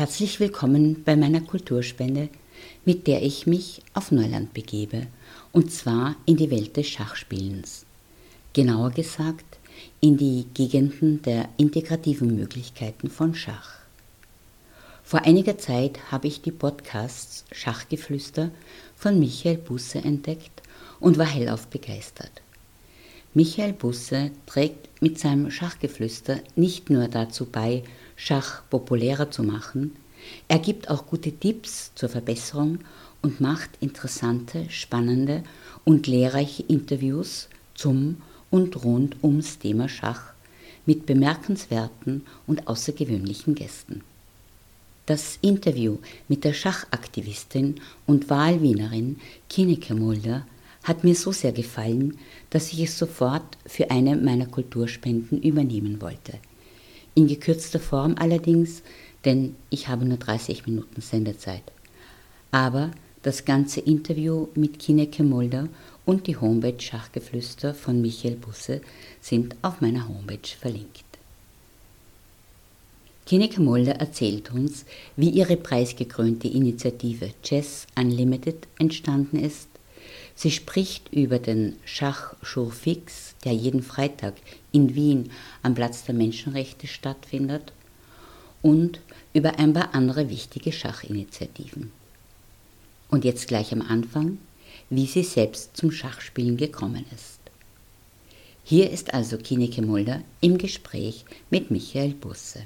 Herzlich willkommen bei meiner Kulturspende, mit der ich mich auf Neuland begebe, und zwar in die Welt des Schachspielens. Genauer gesagt, in die Gegenden der integrativen Möglichkeiten von Schach. Vor einiger Zeit habe ich die Podcasts Schachgeflüster von Michael Busse entdeckt und war hellauf begeistert. Michael Busse trägt mit seinem Schachgeflüster nicht nur dazu bei, Schach populärer zu machen, er gibt auch gute Tipps zur Verbesserung und macht interessante, spannende und lehrreiche Interviews zum und rund ums Thema Schach mit bemerkenswerten und außergewöhnlichen Gästen. Das Interview mit der Schachaktivistin und Wahlwienerin Kineke Mulder hat mir so sehr gefallen, dass ich es sofort für eine meiner Kulturspenden übernehmen wollte. In gekürzter Form allerdings, denn ich habe nur 30 Minuten Sendezeit. Aber das ganze Interview mit Kineke Mulder und die Homepage Schachgeflüster von Michael Busse sind auf meiner Homepage verlinkt. Kineke Mulder erzählt uns, wie ihre preisgekrönte Initiative Chess Unlimited entstanden ist. Sie spricht über den fix, der jeden Freitag in Wien am Platz der Menschenrechte stattfindet, und über ein paar andere wichtige Schachinitiativen. Und jetzt gleich am Anfang, wie sie selbst zum Schachspielen gekommen ist. Hier ist also Kineke Mulder im Gespräch mit Michael Busse.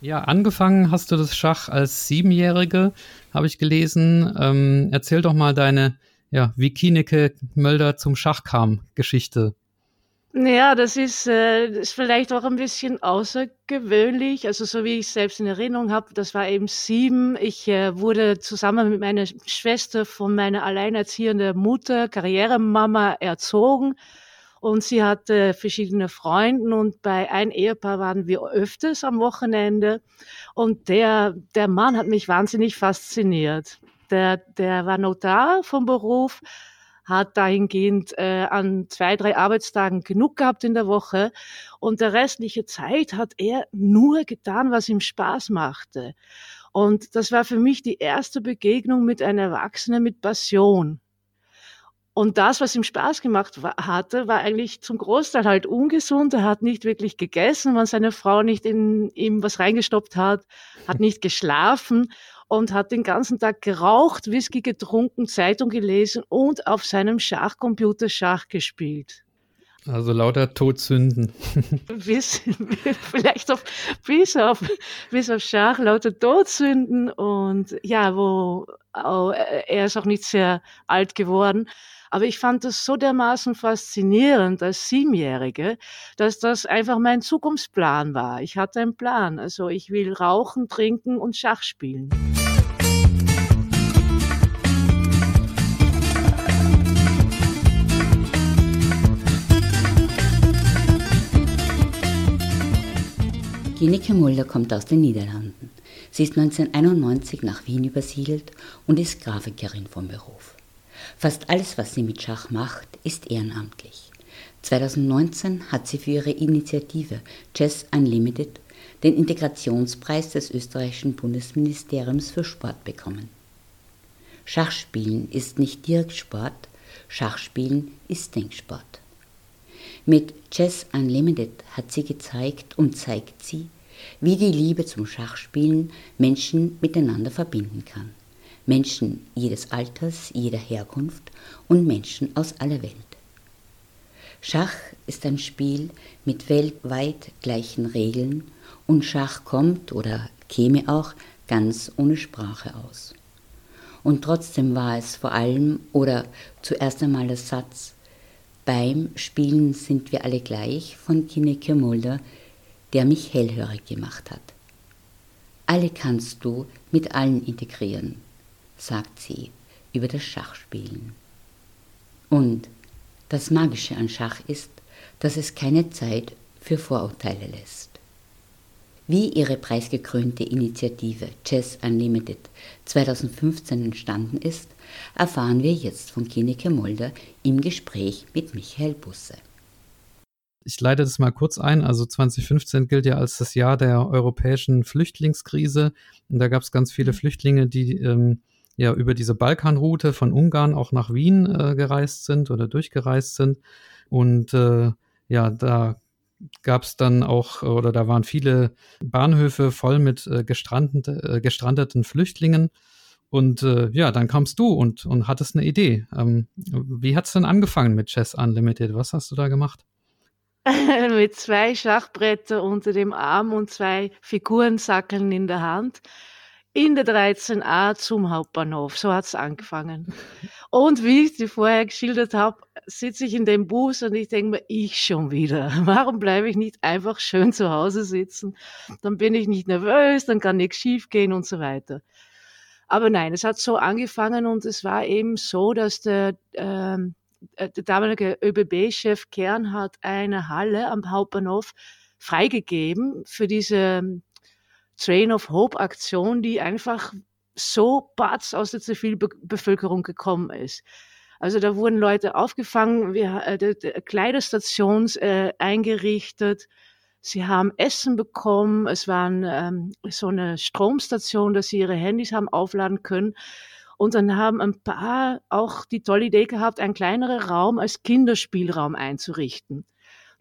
Ja, angefangen hast du das Schach als Siebenjährige, habe ich gelesen. Ähm, erzähl doch mal deine, ja, wie Kieneke Mölder zum Schach kam, Geschichte. Ja, das ist, äh, ist vielleicht auch ein bisschen außergewöhnlich. Also so wie ich es selbst in Erinnerung habe, das war eben sieben. Ich äh, wurde zusammen mit meiner Schwester von meiner alleinerziehenden Mutter, Karrieremama, erzogen und sie hatte verschiedene Freunde und bei einem Ehepaar waren wir öfters am Wochenende und der, der Mann hat mich wahnsinnig fasziniert. Der, der war Notar vom Beruf, hat dahingehend äh, an zwei, drei Arbeitstagen genug gehabt in der Woche und der restliche Zeit hat er nur getan, was ihm Spaß machte. Und das war für mich die erste Begegnung mit einem Erwachsenen mit Passion. Und das, was ihm Spaß gemacht war, hatte, war eigentlich zum Großteil halt ungesund. Er hat nicht wirklich gegessen, wenn seine Frau nicht in ihm was reingestoppt hat, hat nicht geschlafen und hat den ganzen Tag geraucht, Whisky getrunken, Zeitung gelesen und auf seinem Schachcomputer Schach gespielt. Also lauter Todsünden. bis, vielleicht auf, bis auf, bis auf Schach, lauter Todsünden und ja, wo oh, er ist auch nicht sehr alt geworden. Aber ich fand das so dermaßen faszinierend als Siebenjährige, dass das einfach mein Zukunftsplan war. Ich hatte einen Plan. Also ich will rauchen, trinken und Schach spielen. Gineke Mulder kommt aus den Niederlanden. Sie ist 1991 nach Wien übersiedelt und ist Grafikerin vom Beruf. Fast alles, was sie mit Schach macht, ist ehrenamtlich. 2019 hat sie für ihre Initiative Chess Unlimited den Integrationspreis des österreichischen Bundesministeriums für Sport bekommen. Schachspielen ist nicht direkt Sport, Schachspielen ist Denksport. Mit Chess Unlimited hat sie gezeigt und zeigt sie, wie die Liebe zum Schachspielen Menschen miteinander verbinden kann. Menschen jedes Alters, jeder Herkunft und Menschen aus aller Welt. Schach ist ein Spiel mit weltweit gleichen Regeln und Schach kommt oder käme auch ganz ohne Sprache aus. Und trotzdem war es vor allem oder zuerst einmal der Satz Beim Spielen sind wir alle gleich von Kineke Mulder, der mich hellhörig gemacht hat. Alle kannst du mit allen integrieren sagt sie über das Schachspielen. Und das Magische an Schach ist, dass es keine Zeit für Vorurteile lässt. Wie ihre preisgekrönte Initiative Chess Unlimited 2015 entstanden ist, erfahren wir jetzt von Kineke Mulder im Gespräch mit Michael Busse. Ich leite das mal kurz ein. Also 2015 gilt ja als das Jahr der europäischen Flüchtlingskrise. Und da gab es ganz viele mhm. Flüchtlinge, die ähm, ja über diese Balkanroute von Ungarn auch nach Wien äh, gereist sind oder durchgereist sind. Und äh, ja, da gab es dann auch, oder da waren viele Bahnhöfe voll mit äh, gestrandete, äh, gestrandeten Flüchtlingen. Und äh, ja, dann kamst du und, und hattest eine Idee. Ähm, wie hat es denn angefangen mit Chess Unlimited? Was hast du da gemacht? mit zwei Schachbretter unter dem Arm und zwei Figurensackeln in der Hand in der 13a zum Hauptbahnhof. So hat es angefangen. Und wie ich dir vorher geschildert habe, sitze ich in dem Bus und ich denke mir, ich schon wieder. Warum bleibe ich nicht einfach schön zu Hause sitzen? Dann bin ich nicht nervös, dann kann nichts schiefgehen und so weiter. Aber nein, es hat so angefangen und es war eben so, dass der, ähm, äh, der damalige ÖBB-Chef Kern hat eine Halle am Hauptbahnhof freigegeben für diese Train of Hope Aktion, die einfach so batz aus der Zivilbevölkerung gekommen ist. Also da wurden Leute aufgefangen, wir, äh, Kleiderstations äh, eingerichtet, sie haben Essen bekommen, es war ähm, so eine Stromstation, dass sie ihre Handys haben aufladen können. Und dann haben ein paar auch die tolle Idee gehabt, einen kleineren Raum als Kinderspielraum einzurichten.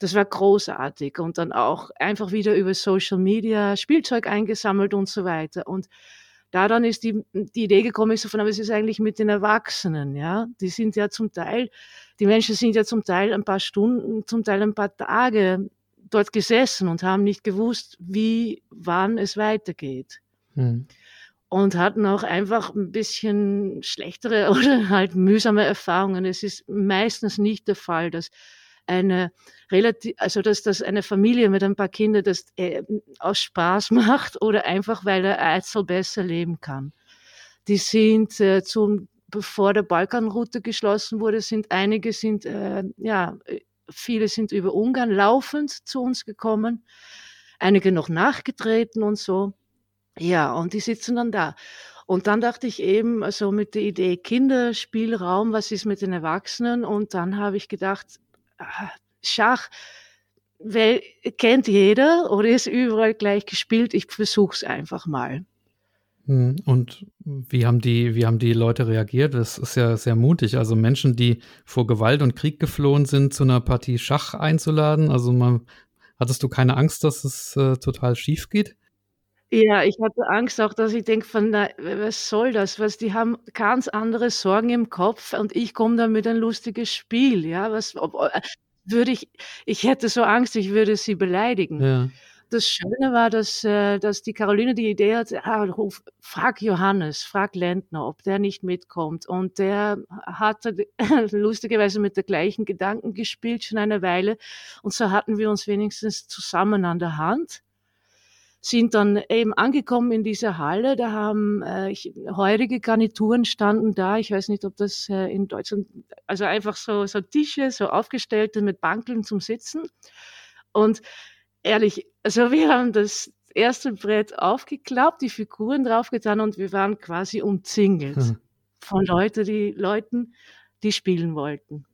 Das war großartig und dann auch einfach wieder über Social Media Spielzeug eingesammelt und so weiter. Und da dann ist die, die Idee gekommen, ich so von, aber es ist eigentlich mit den Erwachsenen, ja. Die sind ja zum Teil, die Menschen sind ja zum Teil ein paar Stunden, zum Teil ein paar Tage dort gesessen und haben nicht gewusst, wie, wann es weitergeht. Hm. Und hatten auch einfach ein bisschen schlechtere oder halt mühsame Erfahrungen. Es ist meistens nicht der Fall, dass eine relativ, also dass das eine Familie mit ein paar Kindern das äh, aus Spaß macht oder einfach weil der Eizel besser leben kann. Die sind äh, zum bevor der Balkanroute geschlossen wurde, sind einige sind äh, ja viele sind über Ungarn laufend zu uns gekommen, einige noch nachgetreten und so. Ja, und die sitzen dann da. Und dann dachte ich eben, also mit der Idee Kinderspielraum, was ist mit den Erwachsenen? Und dann habe ich gedacht, Schach weil, kennt jeder oder ist überall gleich gespielt. Ich versuche es einfach mal. Hm, und wie haben die, wie haben die Leute reagiert? Das ist ja sehr mutig. Also Menschen, die vor Gewalt und Krieg geflohen sind, zu einer Partie Schach einzuladen. Also man, hattest du keine Angst, dass es äh, total schief geht? Ja, ich hatte Angst auch, dass ich denke von, na, was soll das? Was, die haben ganz andere Sorgen im Kopf und ich komme da mit ein lustiges Spiel, ja, was, ob, äh, würde ich, ich hätte so Angst, ich würde sie beleidigen. Ja. Das Schöne war, dass, äh, dass die Caroline die Idee hat, ah, ruf, frag Johannes, frag Lentner, ob der nicht mitkommt. Und der hatte lustigerweise mit der gleichen Gedanken gespielt schon eine Weile. Und so hatten wir uns wenigstens zusammen an der Hand sind dann eben angekommen in dieser Halle. Da haben äh, heurige Garnituren standen da. Ich weiß nicht, ob das äh, in Deutschland, also einfach so, so Tische, so aufgestellte mit Bankeln zum Sitzen. Und ehrlich, also wir haben das erste Brett aufgeklappt, die Figuren draufgetan und wir waren quasi umzingelt hm. von Leute, die, Leuten, die spielen wollten.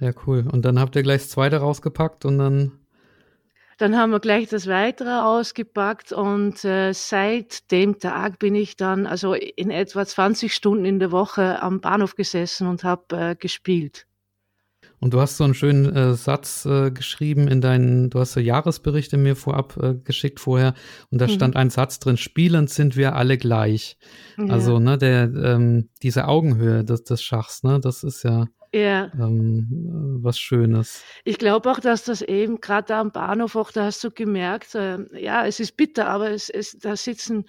Ja, cool. Und dann habt ihr gleich das zweite rausgepackt und dann dann haben wir gleich das Weitere ausgepackt und äh, seit dem Tag bin ich dann also in etwa 20 Stunden in der Woche am Bahnhof gesessen und habe äh, gespielt. Und du hast so einen schönen äh, Satz äh, geschrieben in deinen, du hast so Jahresberichte mir vorab äh, geschickt vorher und da mhm. stand ein Satz drin, spielend sind wir alle gleich. Ja. Also, ne, der, ähm, diese Augenhöhe des, des Schachs, ne, das ist ja ja. Ähm, was Schönes. Ich glaube auch, dass das eben gerade da am Bahnhof auch, da hast du gemerkt, äh, ja, es ist bitter, aber es, es, da sitzen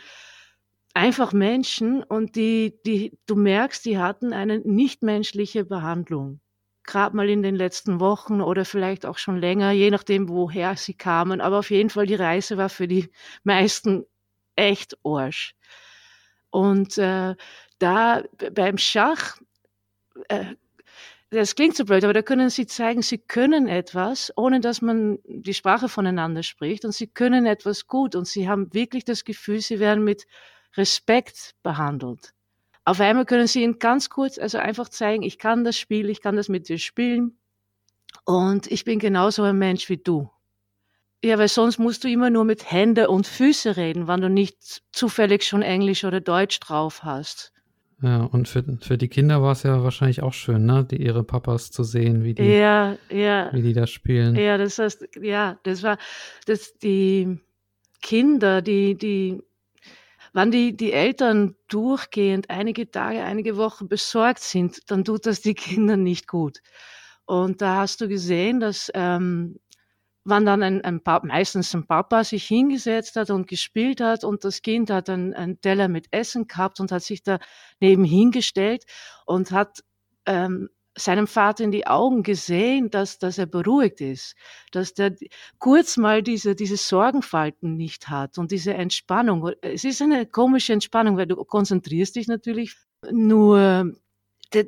einfach Menschen und die, die, du merkst, die hatten eine nichtmenschliche Behandlung. Gerade mal in den letzten Wochen oder vielleicht auch schon länger, je nachdem, woher sie kamen. Aber auf jeden Fall, die Reise war für die meisten echt Arsch. Und äh, da beim Schach äh, das klingt so blöd, aber da können sie zeigen, sie können etwas, ohne dass man die Sprache voneinander spricht und sie können etwas gut und sie haben wirklich das Gefühl, sie werden mit Respekt behandelt. Auf einmal können sie ihnen ganz kurz, also einfach zeigen, ich kann das Spiel, ich kann das mit dir spielen Und ich bin genauso ein Mensch wie du. Ja, weil sonst musst du immer nur mit Hände und Füße reden, wenn du nicht zufällig schon Englisch oder Deutsch drauf hast. Ja, und für, für die Kinder war es ja wahrscheinlich auch schön, ne, die ihre Papas zu sehen, wie die, ja, ja. wie die da spielen. Ja, das heißt, ja, das war, das, die Kinder, die, die, wenn die, die Eltern durchgehend einige Tage, einige Wochen besorgt sind, dann tut das die Kinder nicht gut. Und da hast du gesehen, dass ähm, wann dann ein, ein Papa, meistens ein Papa sich hingesetzt hat und gespielt hat und das Kind hat einen, einen Teller mit Essen gehabt und hat sich da nebenhin gestellt und hat ähm, seinem Vater in die Augen gesehen, dass, dass er beruhigt ist, dass der kurz mal diese, diese Sorgenfalten nicht hat und diese Entspannung. Es ist eine komische Entspannung, weil du konzentrierst dich natürlich nur,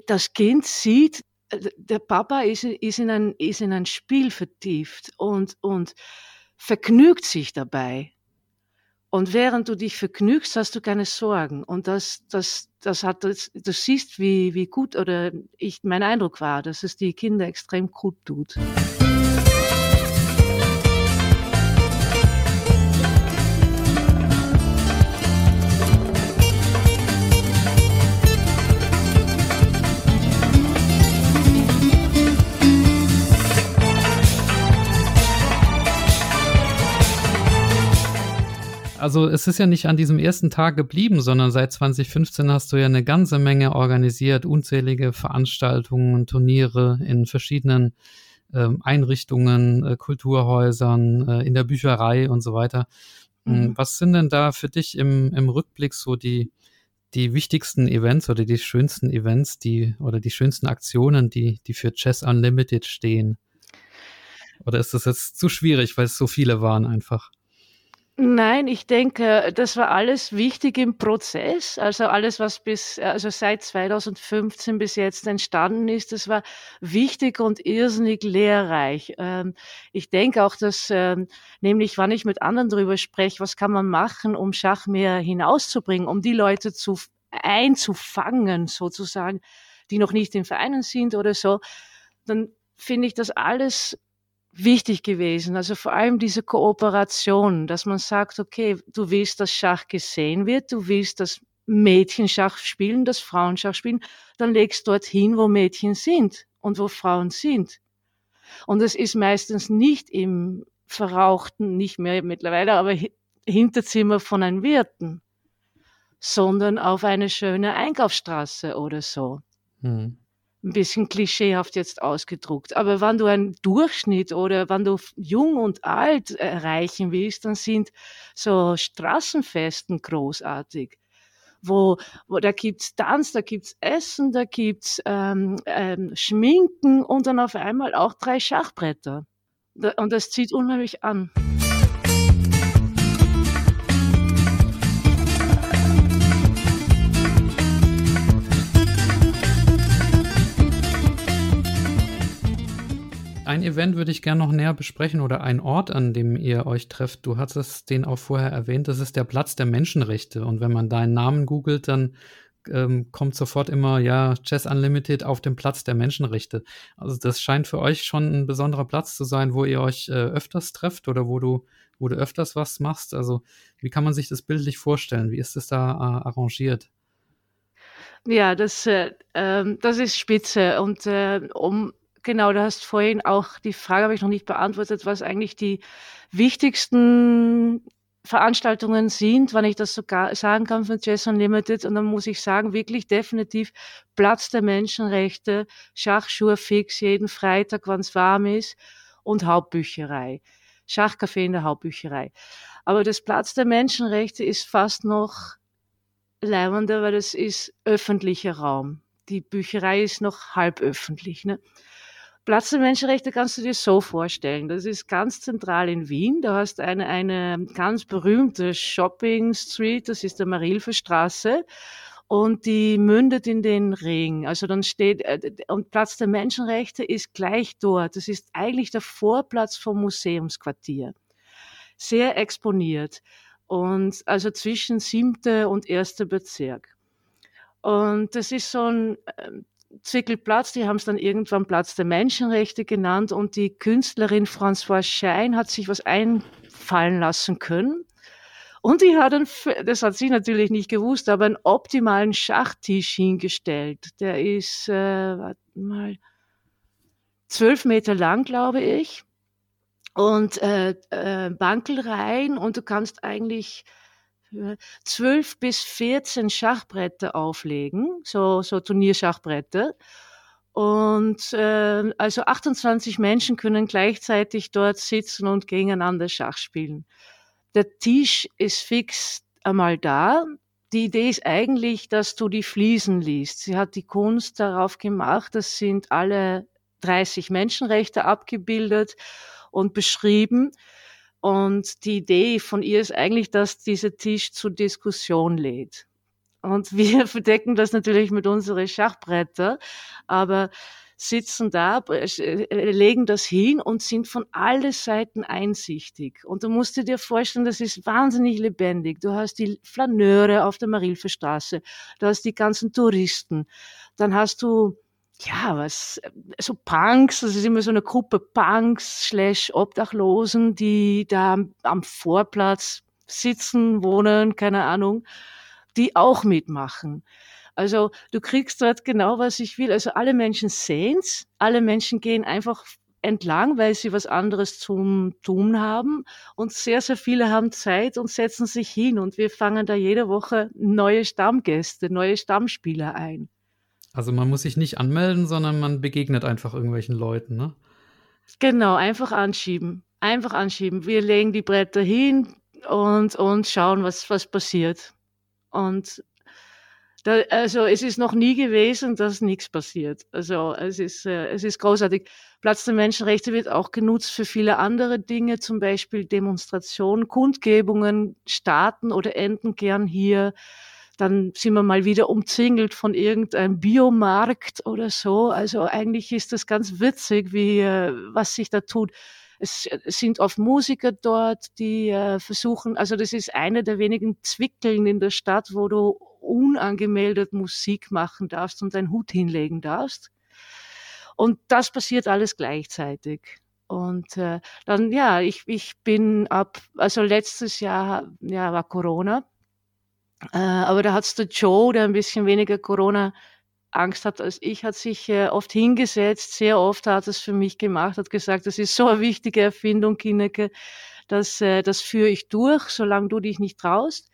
das Kind sieht, der Papa ist, ist, in ein, ist in ein Spiel vertieft und, und vergnügt sich dabei. Und während du dich vergnügst, hast du keine Sorgen. Und das, das, das hat, das, du siehst, wie, wie gut, oder ich, mein Eindruck war, dass es die Kinder extrem gut tut. Also es ist ja nicht an diesem ersten Tag geblieben, sondern seit 2015 hast du ja eine ganze Menge organisiert, unzählige Veranstaltungen, Turniere in verschiedenen ähm, Einrichtungen, äh, Kulturhäusern, äh, in der Bücherei und so weiter. Hm, mhm. Was sind denn da für dich im, im Rückblick so die, die wichtigsten Events oder die schönsten Events, die oder die schönsten Aktionen, die, die für Chess Unlimited stehen? Oder ist das jetzt zu schwierig, weil es so viele waren einfach? Nein, ich denke, das war alles wichtig im Prozess. Also alles, was bis, also seit 2015 bis jetzt entstanden ist, das war wichtig und irrsinnig lehrreich. Ähm, ich denke auch, dass, ähm, nämlich, wann ich mit anderen darüber spreche, was kann man machen, um Schach mehr hinauszubringen, um die Leute zu einzufangen, sozusagen, die noch nicht in Vereinen sind oder so, dann finde ich das alles wichtig gewesen. Also vor allem diese Kooperation, dass man sagt, okay, du willst, dass Schach gesehen wird, du willst, dass Mädchen Schach spielen, dass Frauen Schach spielen, dann legst dorthin, wo Mädchen sind und wo Frauen sind. Und es ist meistens nicht im verrauchten, nicht mehr mittlerweile, aber Hinterzimmer von einem Wirten, sondern auf eine schöne Einkaufsstraße oder so. Hm ein bisschen klischeehaft jetzt ausgedruckt. Aber wenn du einen Durchschnitt oder wenn du jung und alt erreichen willst, dann sind so Straßenfesten großartig. Wo, wo da gibt's Tanz, da gibt's Essen, da gibt's ähm, ähm, Schminken und dann auf einmal auch drei Schachbretter. Und das zieht unheimlich an. Ein Event würde ich gerne noch näher besprechen oder ein Ort, an dem ihr euch trefft. Du hattest den auch vorher erwähnt. Das ist der Platz der Menschenrechte. Und wenn man deinen Namen googelt, dann ähm, kommt sofort immer, ja, Chess Unlimited auf dem Platz der Menschenrechte. Also das scheint für euch schon ein besonderer Platz zu sein, wo ihr euch äh, öfters trefft oder wo du, wo du öfters was machst. Also wie kann man sich das bildlich vorstellen? Wie ist es da äh, arrangiert? Ja, das, äh, ähm, das ist spitze. Und äh, um Genau, du hast vorhin auch die Frage, habe ich noch nicht beantwortet, was eigentlich die wichtigsten Veranstaltungen sind, wenn ich das sogar sagen kann von Jazz Unlimited. Und dann muss ich sagen, wirklich definitiv Platz der Menschenrechte, Schachschuhe fix jeden Freitag, wenn es warm ist und Hauptbücherei. Schachcafé in der Hauptbücherei. Aber das Platz der Menschenrechte ist fast noch leibender, weil es ist öffentlicher Raum. Die Bücherei ist noch halb öffentlich. Ne? Platz der Menschenrechte kannst du dir so vorstellen. Das ist ganz zentral in Wien. Du hast eine, eine ganz berühmte Shopping Street, das ist der Marilfer Straße. Und die mündet in den Ring. Also dann steht, äh, und Platz der Menschenrechte ist gleich dort. Das ist eigentlich der Vorplatz vom Museumsquartier. Sehr exponiert. Und also zwischen siebte und erster Bezirk. Und das ist so ein, Zwickelplatz, die haben es dann irgendwann Platz der Menschenrechte genannt und die Künstlerin Françoise Schein hat sich was einfallen lassen können. Und die hat einen, das hat sie natürlich nicht gewusst, aber einen optimalen Schachtisch hingestellt. Der ist, äh, warte mal, zwölf Meter lang, glaube ich. Und äh, äh, Bankelreihen und du kannst eigentlich zwölf bis 14 Schachbretter auflegen, so, so Turnierschachbretter. Und äh, also 28 Menschen können gleichzeitig dort sitzen und gegeneinander Schach spielen. Der Tisch ist fix einmal da. Die Idee ist eigentlich, dass du die Fliesen liest. Sie hat die Kunst darauf gemacht, das sind alle 30 Menschenrechte abgebildet und beschrieben. Und die Idee von ihr ist eigentlich, dass dieser Tisch zur Diskussion lädt. Und wir verdecken das natürlich mit unseren Schachbretter, aber sitzen da, äh, legen das hin und sind von allen Seiten einsichtig. Und du musst dir vorstellen, das ist wahnsinnig lebendig. Du hast die Flaneure auf der Marilferstraße, du hast die ganzen Touristen, dann hast du ja, was, so Punks, das ist immer so eine Gruppe Punks slash Obdachlosen, die da am Vorplatz sitzen, wohnen, keine Ahnung, die auch mitmachen. Also du kriegst dort genau, was ich will. Also alle Menschen sehen's, alle Menschen gehen einfach entlang, weil sie was anderes zum Tun haben. Und sehr, sehr viele haben Zeit und setzen sich hin. Und wir fangen da jede Woche neue Stammgäste, neue Stammspieler ein. Also man muss sich nicht anmelden, sondern man begegnet einfach irgendwelchen Leuten, ne? Genau, einfach anschieben. Einfach anschieben. Wir legen die Bretter hin und, und schauen, was, was passiert. Und da, also es ist noch nie gewesen, dass nichts passiert. Also es ist, äh, es ist großartig. Platz der Menschenrechte wird auch genutzt für viele andere Dinge, zum Beispiel Demonstrationen, Kundgebungen starten oder enden gern hier dann sind wir mal wieder umzingelt von irgendeinem Biomarkt oder so. Also eigentlich ist das ganz witzig, wie, äh, was sich da tut. Es sind oft Musiker dort, die äh, versuchen, also das ist eine der wenigen Zwickeln in der Stadt, wo du unangemeldet Musik machen darfst und deinen Hut hinlegen darfst. Und das passiert alles gleichzeitig. Und äh, dann, ja, ich, ich bin ab, also letztes Jahr ja, war Corona äh, aber da hat's der Joe, der ein bisschen weniger Corona Angst hat als ich, hat sich äh, oft hingesetzt, sehr oft hat es für mich gemacht, hat gesagt, das ist so eine wichtige Erfindung, Kineke, das, äh, das führe ich durch, solange du dich nicht traust.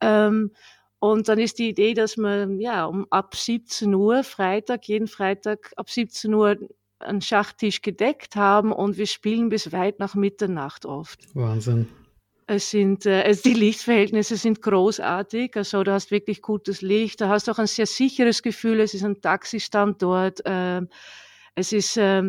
Ähm, und dann ist die Idee, dass wir ja um ab 17 Uhr Freitag, jeden Freitag ab 17 Uhr einen Schachtisch gedeckt haben und wir spielen bis weit nach Mitternacht oft. Wahnsinn. Es sind, also die Lichtverhältnisse sind großartig. Also du hast wirklich gutes Licht. Du hast auch ein sehr sicheres Gefühl. Es ist ein Taxistandort. Äh, es ist äh,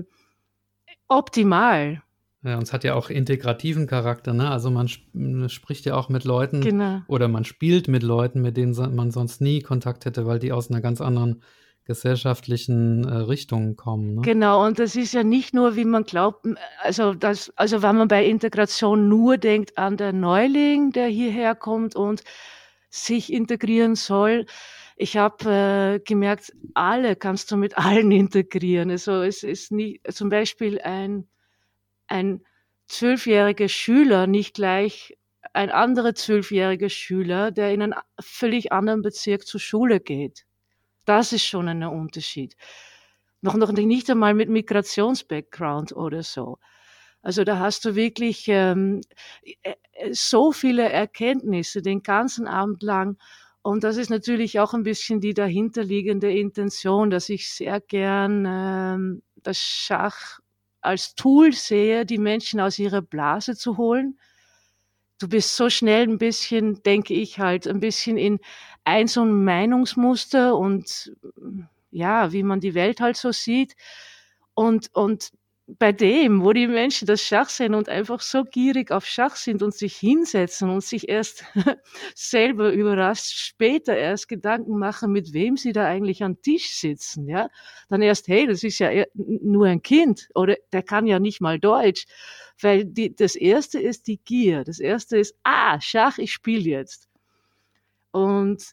optimal. Ja, und es hat ja auch integrativen Charakter, ne? Also man sp spricht ja auch mit Leuten genau. oder man spielt mit Leuten, mit denen man sonst nie Kontakt hätte, weil die aus einer ganz anderen gesellschaftlichen äh, Richtungen kommen. Ne? Genau, und das ist ja nicht nur, wie man glaubt, also, das, also wenn man bei Integration nur denkt an der Neuling, der hierher kommt und sich integrieren soll. Ich habe äh, gemerkt, alle kannst du mit allen integrieren. Also es ist nicht zum Beispiel ein ein zwölfjähriger Schüler nicht gleich ein anderer zwölfjähriger Schüler, der in einen völlig anderen Bezirk zur Schule geht. Das ist schon ein Unterschied. Noch, noch nicht einmal mit Migrationsbackground oder so. Also da hast du wirklich ähm, äh, so viele Erkenntnisse den ganzen Abend lang. Und das ist natürlich auch ein bisschen die dahinterliegende Intention, dass ich sehr gern ähm, das Schach als Tool sehe, die Menschen aus ihrer Blase zu holen. Du bist so schnell ein bisschen, denke ich halt, ein bisschen in ein so ein Meinungsmuster und ja, wie man die Welt halt so sieht. Und, und bei dem, wo die Menschen das Schach sehen und einfach so gierig auf Schach sind und sich hinsetzen und sich erst selber überrascht später erst Gedanken machen, mit wem sie da eigentlich am Tisch sitzen, ja, dann erst, hey, das ist ja nur ein Kind oder der kann ja nicht mal Deutsch, weil die, das erste ist die Gier, das erste ist, ah, Schach, ich spiele jetzt. Und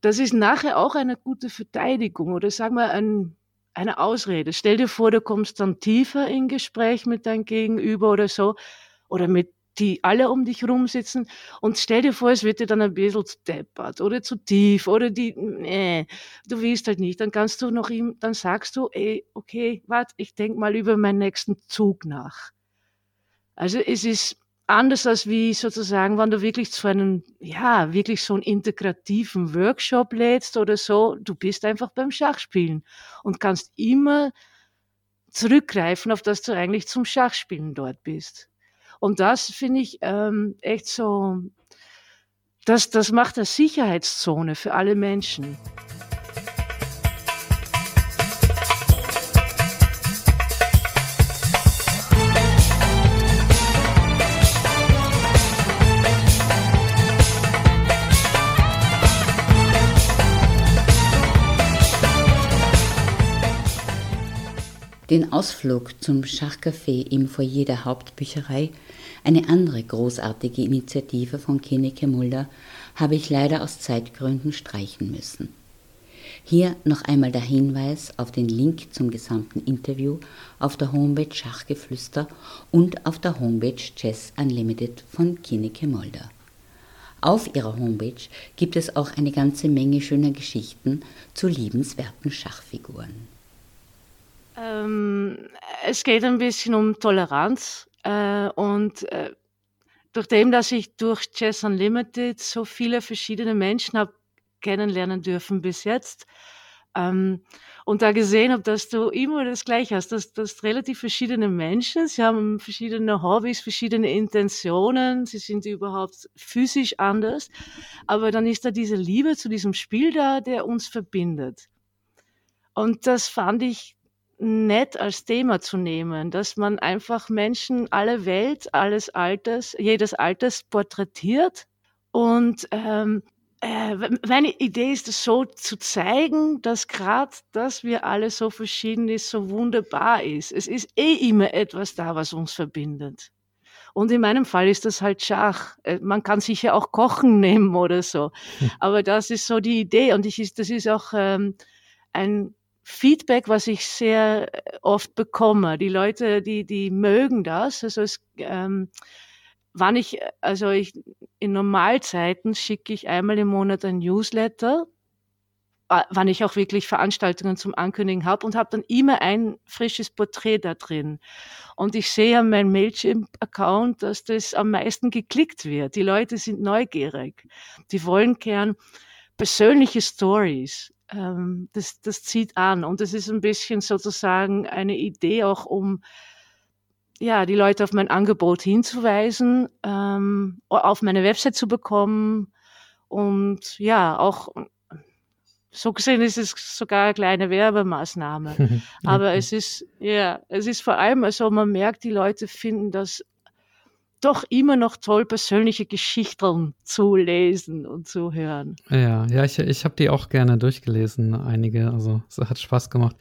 das ist nachher auch eine gute Verteidigung oder sag mal ein, eine Ausrede. Stell dir vor, du kommst dann tiefer in Gespräch mit deinem Gegenüber oder so oder mit die alle um dich rum sitzen und stell dir vor, es wird dir dann ein bisschen zu deppert oder zu tief oder die, nee, du willst halt nicht, dann kannst du noch ihm, dann sagst du, ey, okay, warte, ich denk mal über meinen nächsten Zug nach. Also es ist anders als wie sozusagen, wenn du wirklich zu einem, ja, wirklich so einen integrativen Workshop lädst oder so, du bist einfach beim Schachspielen und kannst immer zurückgreifen, auf das du eigentlich zum Schachspielen dort bist. Und das finde ich ähm, echt so, das, das macht eine Sicherheitszone für alle Menschen. Den Ausflug zum Schachcafé im Foyer der Hauptbücherei, eine andere großartige Initiative von Keneke Mulder, habe ich leider aus Zeitgründen streichen müssen. Hier noch einmal der Hinweis auf den Link zum gesamten Interview auf der Homepage Schachgeflüster und auf der Homepage Chess Unlimited von Kineke Mulder. Auf ihrer Homepage gibt es auch eine ganze Menge schöner Geschichten zu liebenswerten Schachfiguren. Ähm, es geht ein bisschen um Toleranz äh, und äh, durch dem, dass ich durch Chess Unlimited so viele verschiedene Menschen habe kennenlernen dürfen bis jetzt ähm, und da gesehen habe, dass du immer das Gleiche hast, dass, dass relativ verschiedene Menschen, sie haben verschiedene Hobbys, verschiedene Intentionen, sie sind überhaupt physisch anders, aber dann ist da diese Liebe zu diesem Spiel da, der uns verbindet. Und das fand ich nett als Thema zu nehmen, dass man einfach Menschen alle Welt, alles Alters, jedes Alters porträtiert. Und ähm, äh, meine Idee ist es so zu zeigen, dass gerade, dass wir alle so verschieden ist, so wunderbar ist. Es ist eh immer etwas da, was uns verbindet. Und in meinem Fall ist das halt Schach. Äh, man kann sicher auch Kochen nehmen oder so. Hm. Aber das ist so die Idee. Und ich, das ist auch ähm, ein Feedback, was ich sehr äh, oft bekomme. Die Leute, die, die mögen das. Also es, ähm, wann ich, also ich, in Normalzeiten schicke ich einmal im Monat ein Newsletter, wann ich auch wirklich Veranstaltungen zum Ankündigen habe und habe dann immer ein frisches Porträt da drin. Und ich sehe an meinem Mailchimp-Account, dass das am meisten geklickt wird. Die Leute sind neugierig. Die wollen gern persönliche Stories ähm, das, das zieht an. Und das ist ein bisschen sozusagen eine Idee auch, um ja, die Leute auf mein Angebot hinzuweisen, ähm, auf meine Website zu bekommen und ja, auch so gesehen ist es sogar eine kleine Werbemaßnahme. Aber es ist, ja, es ist vor allem, also man merkt, die Leute finden das doch immer noch toll, persönliche Geschichten zu lesen und zu hören. Ja, ja, ich, ich habe die auch gerne durchgelesen, einige. Also es hat Spaß gemacht.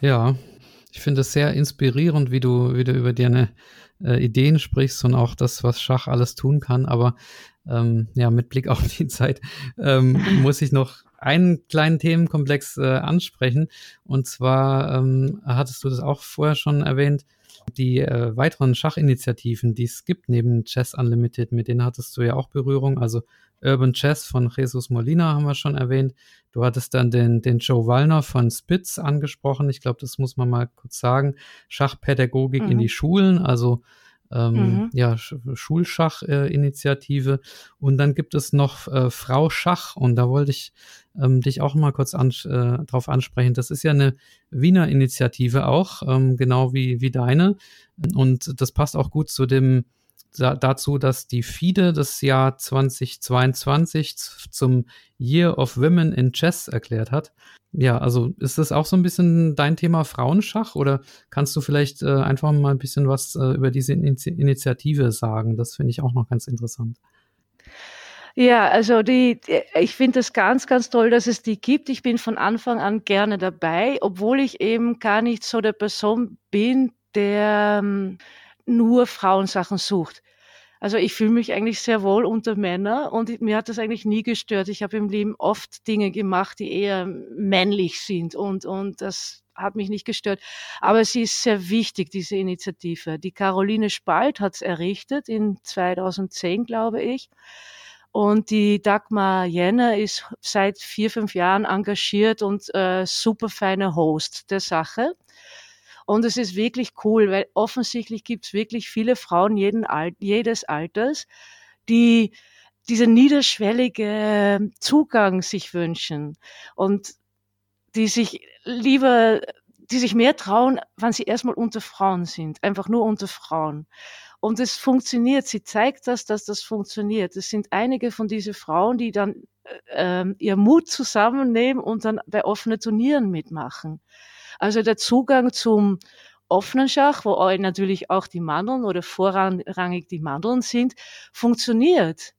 Ja, ich finde es sehr inspirierend, wie du, wie du über deine äh, Ideen sprichst und auch das, was Schach alles tun kann. Aber ähm, ja, mit Blick auf die Zeit ähm, muss ich noch einen kleinen Themenkomplex äh, ansprechen. Und zwar ähm, hattest du das auch vorher schon erwähnt, die äh, weiteren Schachinitiativen, die es gibt neben Chess Unlimited, mit denen hattest du ja auch Berührung. Also Urban Chess von Jesus Molina haben wir schon erwähnt. Du hattest dann den, den Joe Wallner von Spitz angesprochen. Ich glaube, das muss man mal kurz sagen. Schachpädagogik mhm. in die Schulen, also ähm, mhm. ja, Schulschach-Initiative. Äh, und dann gibt es noch äh, Frau Schach und da wollte ich ähm, dich auch mal kurz an, äh, drauf ansprechen. Das ist ja eine Wiener Initiative auch, ähm, genau wie, wie deine. Und das passt auch gut zu dem dazu, dass die FIDE das Jahr 2022 zum Year of Women in Chess erklärt hat. Ja, also ist das auch so ein bisschen dein Thema Frauenschach oder kannst du vielleicht äh, einfach mal ein bisschen was äh, über diese Initiative sagen? Das finde ich auch noch ganz interessant. Ja, also die, ich finde es ganz, ganz toll, dass es die gibt. Ich bin von Anfang an gerne dabei, obwohl ich eben gar nicht so der Person bin, der ähm, nur Frauensachen sucht. Also ich fühle mich eigentlich sehr wohl unter Männer und mir hat das eigentlich nie gestört. Ich habe im Leben oft Dinge gemacht, die eher männlich sind und, und das hat mich nicht gestört. Aber sie ist sehr wichtig, diese Initiative. Die Caroline Spalt hat es errichtet in 2010, glaube ich. Und die Dagmar Jenner ist seit vier, fünf Jahren engagiert und äh, super feiner Host der Sache. Und es ist wirklich cool, weil offensichtlich gibt es wirklich viele Frauen jeden Al jedes Alters, die diese niederschwellige Zugang sich wünschen und die sich lieber, die sich mehr trauen, wenn sie erstmal unter Frauen sind, einfach nur unter Frauen. Und es funktioniert. Sie zeigt das, dass das funktioniert. Es sind einige von diesen Frauen, die dann äh, ähm, ihr Mut zusammennehmen und dann bei offenen Turnieren mitmachen. Also der Zugang zum offenen Schach, wo natürlich auch die Mandeln oder vorrangig die Mandeln sind, funktioniert.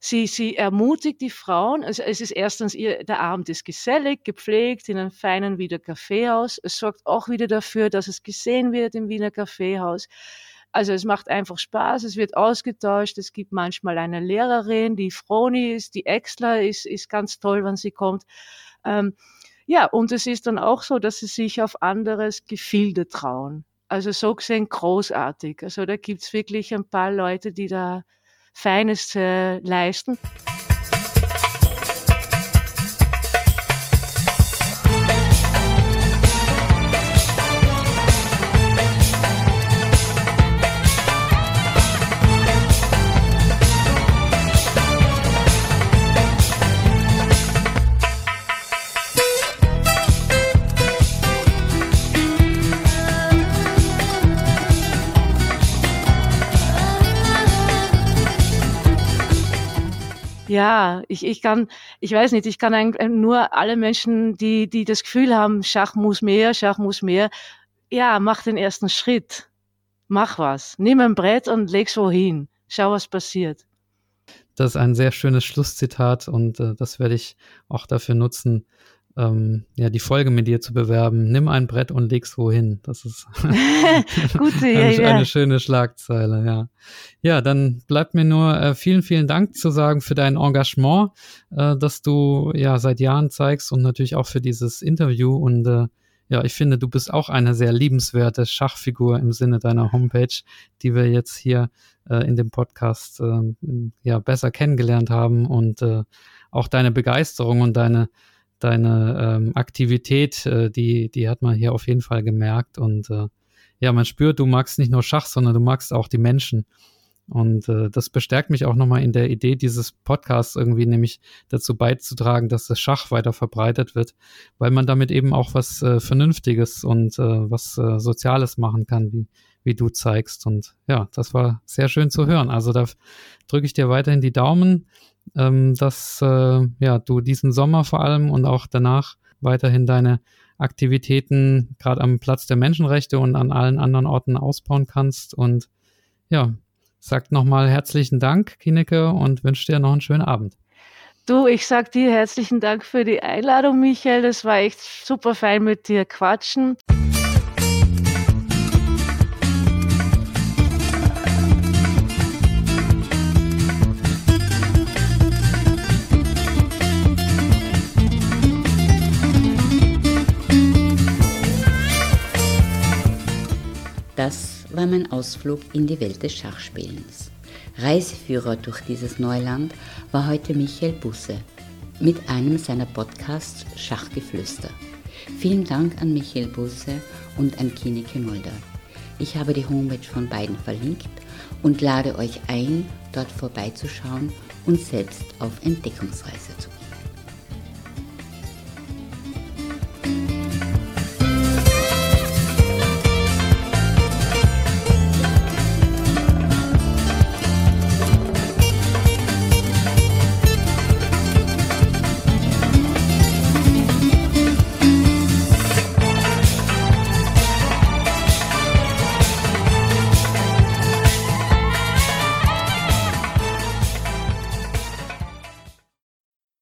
Sie, sie ermutigt die Frauen. Also es ist erstens, ihr, der Abend ist gesellig, gepflegt in einem feinen Wiener Kaffeehaus. Es sorgt auch wieder dafür, dass es gesehen wird im Wiener Kaffeehaus. Also es macht einfach Spaß, es wird ausgetauscht. Es gibt manchmal eine Lehrerin, die Froni ist, die Exler ist, ist ganz toll, wenn sie kommt. Ähm, ja, und es ist dann auch so, dass sie sich auf anderes Gefilde trauen. Also so gesehen großartig. Also da gibt's wirklich ein paar Leute, die da Feines äh, leisten. Ja, ich, ich kann, ich weiß nicht, ich kann nur alle Menschen, die, die das Gefühl haben, Schach muss mehr, Schach muss mehr, ja, mach den ersten Schritt. Mach was. Nimm ein Brett und leg's wohin. Schau, was passiert. Das ist ein sehr schönes Schlusszitat und äh, das werde ich auch dafür nutzen, ähm, ja, die Folge mit dir zu bewerben. Nimm ein Brett und leg's wohin. Das ist Gute, eine, ja, eine schöne Schlagzeile, ja. Ja, dann bleibt mir nur äh, vielen, vielen Dank zu sagen für dein Engagement, äh, das du ja seit Jahren zeigst und natürlich auch für dieses Interview und äh, ja, ich finde, du bist auch eine sehr liebenswerte Schachfigur im Sinne deiner Homepage, die wir jetzt hier äh, in dem Podcast äh, ja besser kennengelernt haben und äh, auch deine Begeisterung und deine deine ähm, Aktivität, äh, die, die hat man hier auf jeden Fall gemerkt. Und äh, ja, man spürt, du magst nicht nur Schach, sondern du magst auch die Menschen. Und äh, das bestärkt mich auch nochmal in der Idee dieses Podcasts irgendwie, nämlich dazu beizutragen, dass das Schach weiter verbreitet wird, weil man damit eben auch was äh, Vernünftiges und äh, was äh, Soziales machen kann, wie, wie du zeigst. Und ja, das war sehr schön zu hören. Also da drücke ich dir weiterhin die Daumen ähm, dass äh, ja, du diesen Sommer vor allem und auch danach weiterhin deine Aktivitäten gerade am Platz der Menschenrechte und an allen anderen Orten ausbauen kannst. Und ja, sagt nochmal herzlichen Dank, Kineke, und wünsche dir noch einen schönen Abend. Du, ich sag dir herzlichen Dank für die Einladung, Michael. Das war echt super fein mit dir quatschen. Das war mein Ausflug in die Welt des Schachspielens. Reiseführer durch dieses Neuland war heute Michael Busse mit einem seiner Podcasts Schachgeflüster. Vielen Dank an Michael Busse und an Kineke Mulder. Ich habe die Homepage von beiden verlinkt und lade euch ein, dort vorbeizuschauen und selbst auf Entdeckungsreise zu.